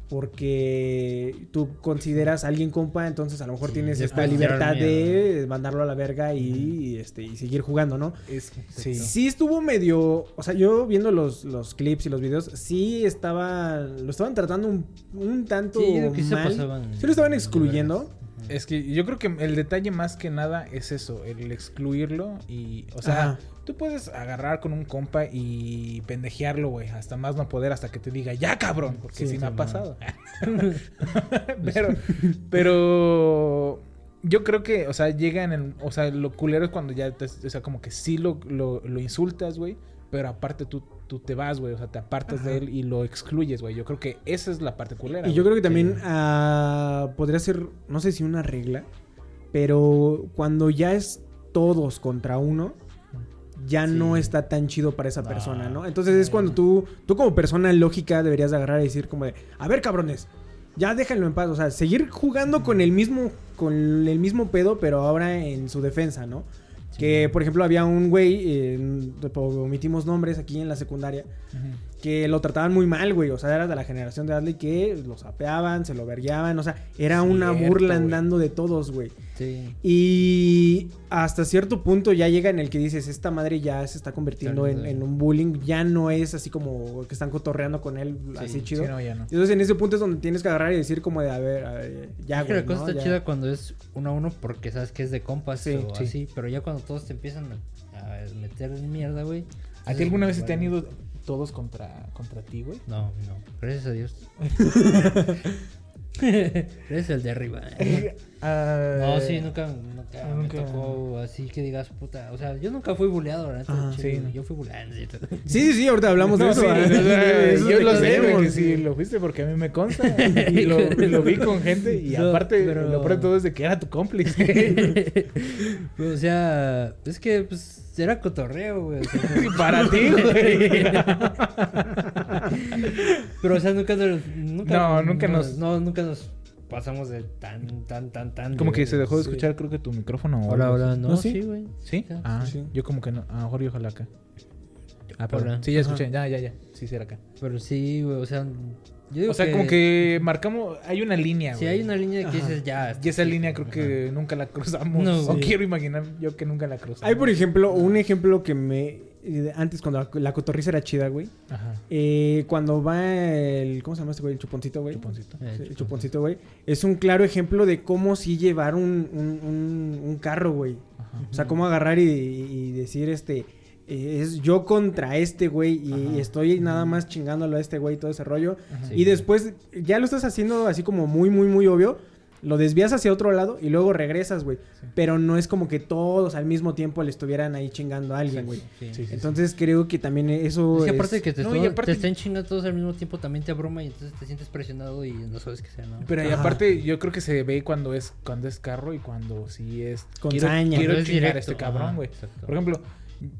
porque tú consideras a alguien compa, entonces a lo mejor Sí, tienes esta libertad de mandarlo a la verga y, y, este, y seguir jugando, ¿no? Es, sí. Sí estuvo medio, o sea, yo viendo los, los clips y los videos, sí estaba, lo estaban tratando un, un tanto Sí, se mal. pasaban sí lo estaban excluyendo. Es que yo creo que el detalle más que nada es eso, el excluirlo y, o sea, Ajá. Tú puedes agarrar con un compa y pendejearlo, güey, hasta más no poder, hasta que te diga, ya cabrón, porque Sí, sí, me ha pasado. pero, pero yo creo que, o sea, llega en el, o sea, lo culero es cuando ya, te- o sea, como que sí lo, lo, lo insultas, güey, pero aparte tú, tú te vas, güey, o sea, te apartas de él y lo excluyes, güey. Yo creo que esa es la parte culera. Y yo güey. creo que también ah, podría ser, no sé si una regla, pero cuando ya es todos contra uno, ya no está tan chido para esa No. persona, ¿no? Entonces es cuando tú, tú como persona lógica deberías de agarrar y decir como de, a ver cabrones, ya déjenlo en paz, o sea, seguir jugando con el mismo, con el mismo pedo, pero ahora en su defensa, ¿no? Que, por ejemplo, había un güey, eh, omitimos nombres aquí en la secundaria, Ujú. Que lo trataban muy mal, güey. O sea, era de la generación de Adley que lo sapeaban, se lo vergueaban. O sea, era una burla güey. andando de todos, güey. Sí. Y hasta cierto punto ya llega en el que dices, esta madre ya se está convirtiendo en, un bullying. Ya no es así como que están cotorreando con él así Sí, chido. Sí, no, ya no. Entonces en ese punto es donde tienes que agarrar y decir como de, a ver, a ver, ya, Es que güey, la cosa ¿no? está Ya. chida cuando es uno a uno porque sabes que es de compas Sí, o sí. así, pero ya cuando todos te empiezan a, meter en mierda, güey. ¿A ti alguna vez se te han ido todos contra, contra ti, güey? No, no, gracias a Dios. Eres el de arriba. Ah, No, sí, nunca, nunca, me nunca. tocó así que digas, puta. O sea, yo nunca fui buleado. Ajá, chile, sí. Yo fui buleado. ¿sí? Sí, sí, ahorita hablamos de eso. sí, ¿verdad? yo lo sé, que sí, lo fuiste porque a mí me consta. Y lo, lo vi con gente y No, aparte pero- lo peor de todo es de que era tu cómplice. o sea, es que pues era cotorreo, güey. o sea, no- Para ti, güey. Pero, o sea, nunca nos. Nunca, No, nunca nos- No, nunca nos pasamos de tan, tan, tan, tan. Como que se dejó de Sí. escuchar, creo que tu micrófono. o Hola, hola, no, ¿No, sí? güey. ¿Sí? Ah, Sí. yo como que no. A lo mejor yo ojalá acá. Ah, perdón. Sí, ya Ajá. escuché. Ya, ya, ya. Sí, sí, era acá. Pero sí, güey, o sea, yo digo O sea, como que marcamos. Hay una línea, Si güey. hay una línea que dices ya. Y esa línea creo que nunca la cruzamos. No, o sí. quiero imaginar yo que nunca la cruzamos. Hay, por ejemplo, un ejemplo que me... eh, Antes, cuando la, la cotorriza era chida, güey. Ajá. Eh, cuando va el... ¿Cómo se llama este güey? El chuponcito, güey. Chuponcito. Eh, Sí, el chuponcito, güey. Es un claro ejemplo de cómo sí llevar un, un, un- un carro, güey. Ajá. O sea, cómo agarrar y, y decir, este... eh, es yo contra este güey y Ajá. estoy nada más chingándolo a este güey y todo ese rollo. Ajá. Y después ya lo estás haciendo así como muy, muy, muy obvio. Lo desvías hacia otro lado y luego regresas, güey. Sí. Pero no es como que todos al mismo tiempo le estuvieran ahí chingando a alguien, güey. Sí. Sí, sí, Entonces creo que también eso Es aparte de que te, No, y todo- aparte- te estén chingando todos al mismo tiempo también te abruma y entonces te sientes presionado y no sabes qué sea, ¿no? Pero y aparte, yo creo que se ve cuando es cuando es carro y cuando sí es. Con quiero, saña. Quiero chingar a este cabrón, güey. Por ejemplo,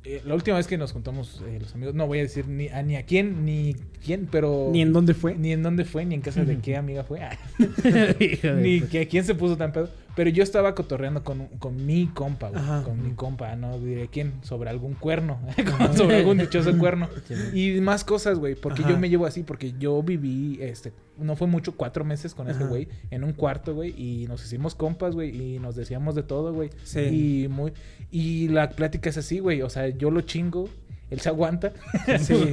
eh, la última vez que nos juntamos eh, los amigos, no voy a decir ni a, ni a quién, ni quién, pero. Ni en dónde fue. Ni en dónde fue, ni en casa de qué amiga fue. Ah, ni que a quién se puso tan pedo. Pero yo estaba cotorreando con, con mi compa, güey. Ajá. Con mi compa, no diré quién, sobre algún cuerno. como sobre algún dichoso cuerno. Y más cosas, güey. Porque Ajá. yo me llevo así, porque yo viví, este, no fue mucho, cuatro meses con ese güey, en un cuarto, güey. Y nos hicimos compas, güey. Y nos decíamos de todo, güey. Sí. Y muy. Y la plática es así, güey. O sea, yo lo chingo. Él se aguanta. Sí.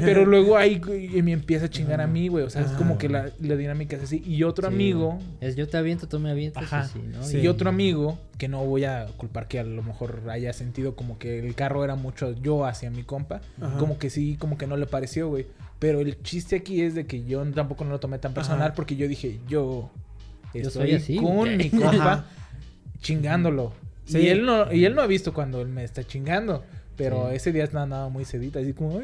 Pero luego ahí me empieza a chingar a mí, güey. O sea, es Ah. como que la, la dinámica es así. Y otro Sí, amigo. Es yo te aviento, tú me avientas. Ajá. Así, ¿no? Sí. Y otro amigo, que no voy a culpar que a lo mejor haya sentido como que el carro era mucho yo hacia mi compa, Ajá. como que sí, como que no le pareció, güey. Pero el chiste aquí es de que yo tampoco no lo tomé tan personal Ajá. porque yo dije, yo Yo estoy soy así, con mi compa Ajá. chingándolo. Sí. Y él no y él no ha visto cuando él me está chingando. Pero Sí. ese día está nada muy sedita, así como,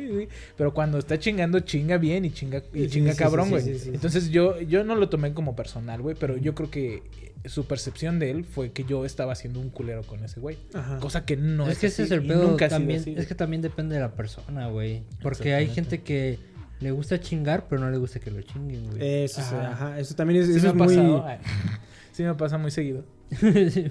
pero cuando está chingando, chinga bien y chinga, y Sí, chinga sí, cabrón, sí, güey. sí, sí, sí. Entonces yo, yo no lo tomé como personal, güey, pero yo creo que su percepción de él fue que yo estaba haciendo un culero con ese güey. Ajá. Cosa que no es que ese es el pedo nunca también. así, es que también depende de la persona, güey. Porque hay gente que le gusta chingar, pero no le gusta que lo chinguen, güey. Eso, es- Ajá. ajá. Eso también es, Sí eso es muy... Sí me pasa muy seguido. ese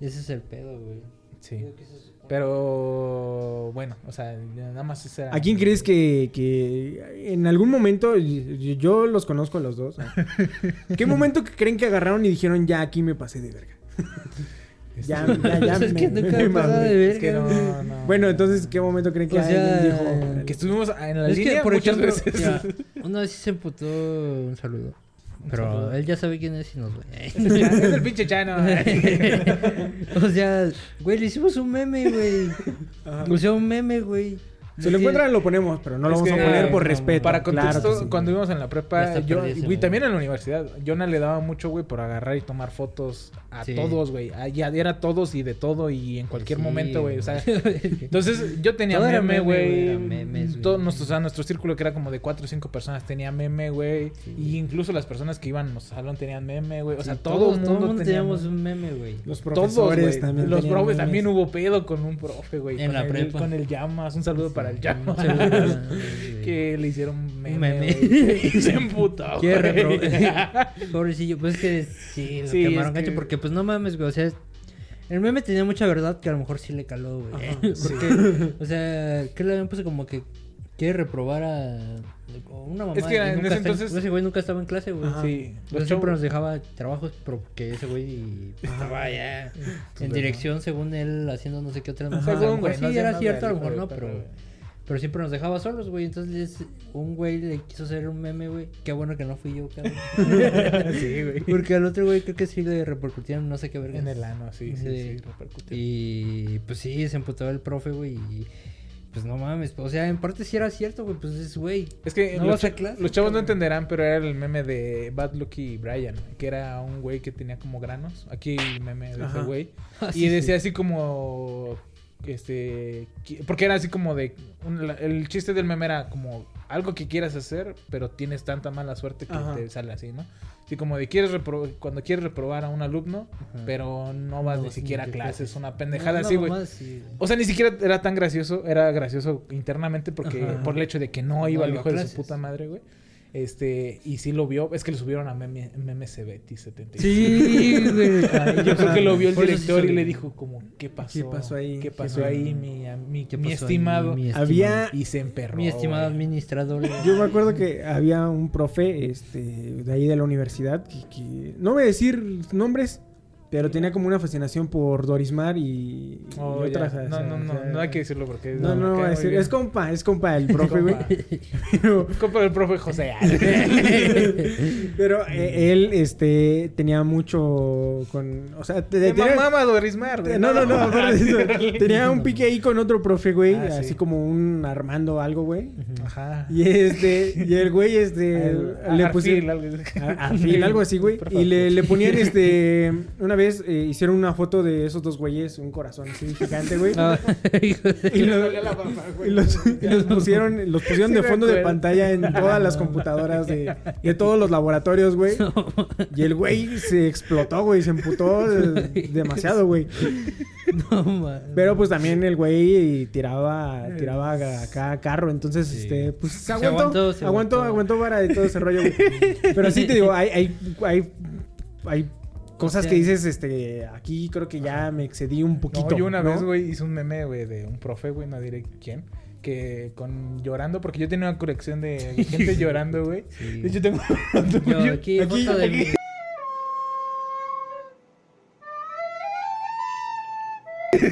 es el pedo, güey. Sí. Digo que eso es- Pero bueno, o sea, nada más ese era- ¿A quién crees que, que en algún momento, y- yo los conozco a los dos, ¿qué momento que creen que agarraron y dijeron, ya aquí me pasé de verga? ya, ya, ya Es que nunca me me Es que no, no. Bueno, entonces, ¿qué momento creen que O sea, alguien dijo? que estuvimos en la Es que, línea por muchas ejemplo, veces. mira, una vez sí se emputó un saludo. Pero saludo. él ya sabe quién es y nos ve. es el pinche Chano. o sea, güey, le hicimos un meme, güey. Ajá. O sea, un meme, güey. Si lo encuentran, lo ponemos, pero no lo vamos a poner por no, respeto. Para claro contexto, sí. cuando íbamos en la Ya prepa, yo, perdido güey, también en la universidad, Jonah le daba mucho, güey, por agarrar y tomar fotos a Sí. todos, güey. Allá era todos y de todo y en cualquier Sí, momento, güey. O sea, entonces yo tenía meme, güey. Todo nuestro, o sea, nuestro círculo que era como de cuatro o cinco personas tenía meme, güey. Y incluso las personas que iban al salón tenían meme, güey. O sea, Sí, todo todos, el mundo, todo el mundo tenía teníamos un meme, güey. Los Todos, profesores también. Los profes memes. también hubo pedo con un profe, güey. En con la prepa. Con el Llamas. Un saludo para para- güey. que le hicieron meme. meme. Y se emputó, Pobrecillo, pues es que sí, lo quemaron que- porque pues no mames, güey, o sea, el meme tenía mucha verdad que a lo mejor sí le caló, güey. Ajá, porque, o sea, que le habían puesto como que quiere reprobar a una mamá. Es que en ese está entonces- ese güey nunca estaba en clase, güey. Ajá. Sí. Los siempre nos dejaba trabajos porque ese güey estaba ya en dirección según él haciendo no sé qué otras Ajá. cosas. A lo Según, güey, no sí era cierto, a lo mejor no, pero pero- pero siempre nos dejaba solos, güey. Entonces un güey le quiso hacer un meme, güey. Qué bueno que no fui yo, cabrón. Sí, güey. Porque al otro güey creo que sí le repercutieron no sé qué verga. En el ano, sí, sí, Sí. sí. Y pues sí, se emputó el profe, güey. Y pues no mames. O sea, en parte sí era cierto, güey. Pues es, güey. Es que No los, vas a clase, los chavos no entenderán, pero era el meme de Bad Lucky Brian, que era un güey que tenía como granos. Aquí el meme de ese güey. Ah, y decía así como este porque era así como de un- el chiste del meme era como algo que quieras hacer, pero tienes tanta mala suerte que Ajá. te sale así, ¿no? Así como de quieres repro- cuando quieres reprobar a un alumno, Ajá. pero no vas No ni siquiera a clases, una pendejada No, así, güey. sí. O sea, ni siquiera era tan gracioso, era gracioso internamente porque Ajá. por el hecho de que no iba iba hijo de su puta madre, güey. Este, y sí lo vio, es que lo subieron a meme, Memes Betty 75. Sí, güey. Yo creo que lo vio el director y le dijo como, ¿qué pasó? ¿Qué pasó ahí? ¿Qué pasó ¿Qué ahí, mi, mi, ¿Qué mi pasó ahí, estimado? mi estimado? Había- Y se emperró. Mi estimado güey. administrador. Yo me acuerdo que había un profe este, de ahí de la universidad que, que- no voy a decir nombres, pero tenía como una fascinación por Dorismar y, Oh, y otras. o No, sea, no, o no, sea, no hay que decirlo porque... No, no, no decir. Es compa, es compa el profe, güey. Compa. Pero, Compa del profe José. pero, eh, él este, tenía mucho con. O sea, te- tenía- mamá Dorismar, güey. No, no, no, tenía un pique ahí con otro profe, güey, Ah, sí. así como un Armando algo, güey. Ajá. Y este, y el güey, este, le pusieron algo algo así, güey. Y le, le ponían, este, una vez eh, hicieron una foto de esos dos güeyes, un corazón así gigante, güey. Ah, Y, lo- y los, y los pusieron, los pusieron Sí de fondo de pantalla en todas las computadoras de, de todos los laboratorios, güey. Y el güey se explotó, güey, se emputó demasiado, güey. No, man. Pero pues también el güey tiraba, tiraba acá carro, entonces este, pues se aguantó, aguantó, se aguantó, aguantó. aguantó para de todo ese rollo, güey. Pero sí te digo, hay, hay, hay, hay cosas sea- que dices, este, aquí creo que ya me excedí un poquito. No, yo una ¿no? vez, güey, hice un meme, güey, de un profe, güey, no diré quién, que con llorando, porque yo tenía una colección de gente llorando, güey. Sí. De hecho, tengo Yo yo- aquí, aquí- foto de aquí.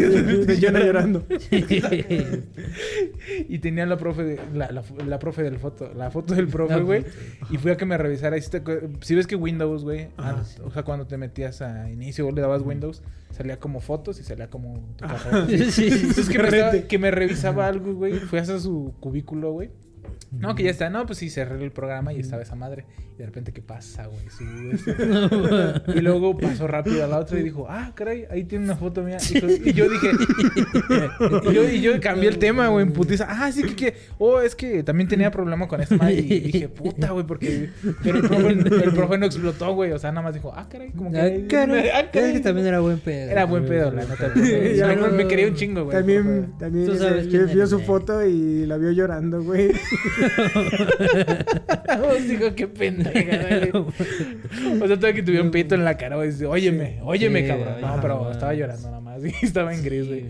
Jonah llorando. y tenía la profe, de, la, la, la profe del foto, la foto del profe, güey. Y fui a que me revisara. y Si, te si ves que Windows, güey, Ajá. antes- o sea, cuando te metías a inicio, le dabas Windows, salía como fotos y salía como tu. Sí. Entonces que me, estaba- que me revisaba algo, güey. Fui hasta su cubículo, güey. No, que ya está. No, pues sí, cerré el programa y estaba esa madre. Y de repente, ¿qué pasa, güey? Y luego pasó rápido a la otra y dijo, ah, caray, ahí tiene una foto mía. Y, yo- y yo dije, y yo, y yo cambié el tema, güey, en putiza. Ah, sí, que, que, oh, es que también tenía problema con esta madre. Y dije, puta, güey, porque. Pero el profe, el profe no explotó, güey. O sea, nada más dijo, ah, caray, como que. Ah, caray. Ah, caray. Es que también era buen pedo. Era buen pedo, la neta. Ya, me, no, me quería un chingo, güey. También, también Tú sabes vio, su foto y la vio llorando, güey. Digo, qué pendeja, güey. O sea, tuve que tuviera un pito en la cara, güey. Dice, Óyeme, óyeme, Sí, cabrón. No, pero estaba llorando nada más. Sí, estaba en gris, güey.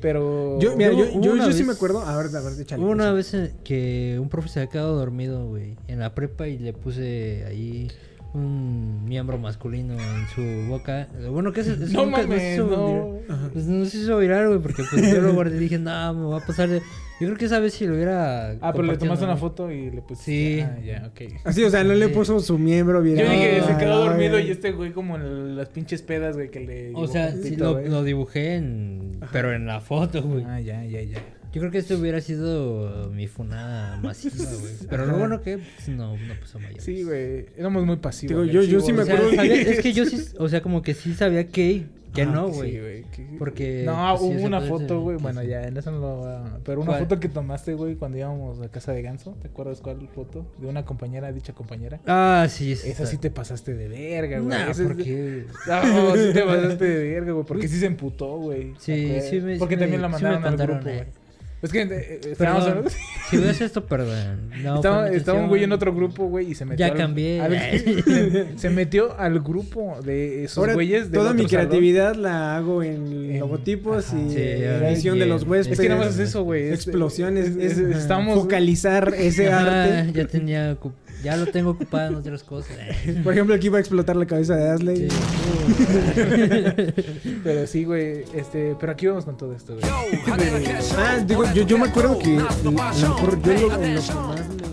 Pero. Yo, mira, yo, yo, sí me acuerdo. A ver, a ver, échale. Hubo una vez que un profe se había quedado dormido, güey, en la prepa y le puse ahí un miembro masculino en su boca. Bueno, que es, No nunca- mames, se hizo no. viral. Pues no se hizo viral, güey, porque pues yo lo guardé y dije, no, me va a pasar. de-". Yo creo que esa vez si lo hubiera. Ah, pero le tomaste ¿no? una foto y le pusiste. Sí. Ah, ya, ok. Así, o sea, no le puso su miembro Yo viral. dije, se quedó dormido y este güey, como en las pinches pedas, güey, que le. O sea, sí, lo dibujé en. Pero en la foto, güey. Ah, ya, ya, ya. Yo creo que esto hubiera sido mi funada masiva, güey. Pero lo bueno que pues, no, no pasó mayor. Sí, güey. Éramos muy pasivos. Digo, yo- yo sí me O sea, acuerdo- sabía- es que yo sí, o sea, como que sí sabía que, que Ajá, no, Sí, güey. güey. que- Porque, No, pues, sí, hubo una foto, güey. Bueno, sí. ya, en eso no lo. Pero una ¿Cuál? foto que tomaste, güey, cuando íbamos a casa de Ganso. ¿Te acuerdas cuál foto? De una compañera, dicha compañera. Ah, sí, esa, Esa sí te pasaste de verga, güey. Nah, es- porque... No, sí te pasaste de verga, güey. Porque sí se emputó, güey. Sí, sí me- Porque sí también me- la sí mandaron al grupo, eh. güey. Es que eh, eh, estábamos Si ves esto, perdón. No, estaba, fue mi estaba un güey en intención. otro grupo, güey, y se metió. Ya al- cambié. al- se metió al grupo de esos Ahora, güeyes. del toda mi otro salón. creatividad la hago en, En- logotipos ajá. y Sí, edición de los huéspedes. Es que nada más es eso, güey. es- Explosiones. es- es- estamos. focalizar ese Ajá, arte. ya tenía... ocu- Ya lo tengo ocupado en otras cosas. Por ejemplo, aquí va a explotar la cabeza de Asley. Sí. Pero sí, güey. Este, pero aquí vamos con todo esto, güey. Ah, digo, yo, yo me acuerdo que a lo mejor yo lo, en lo que más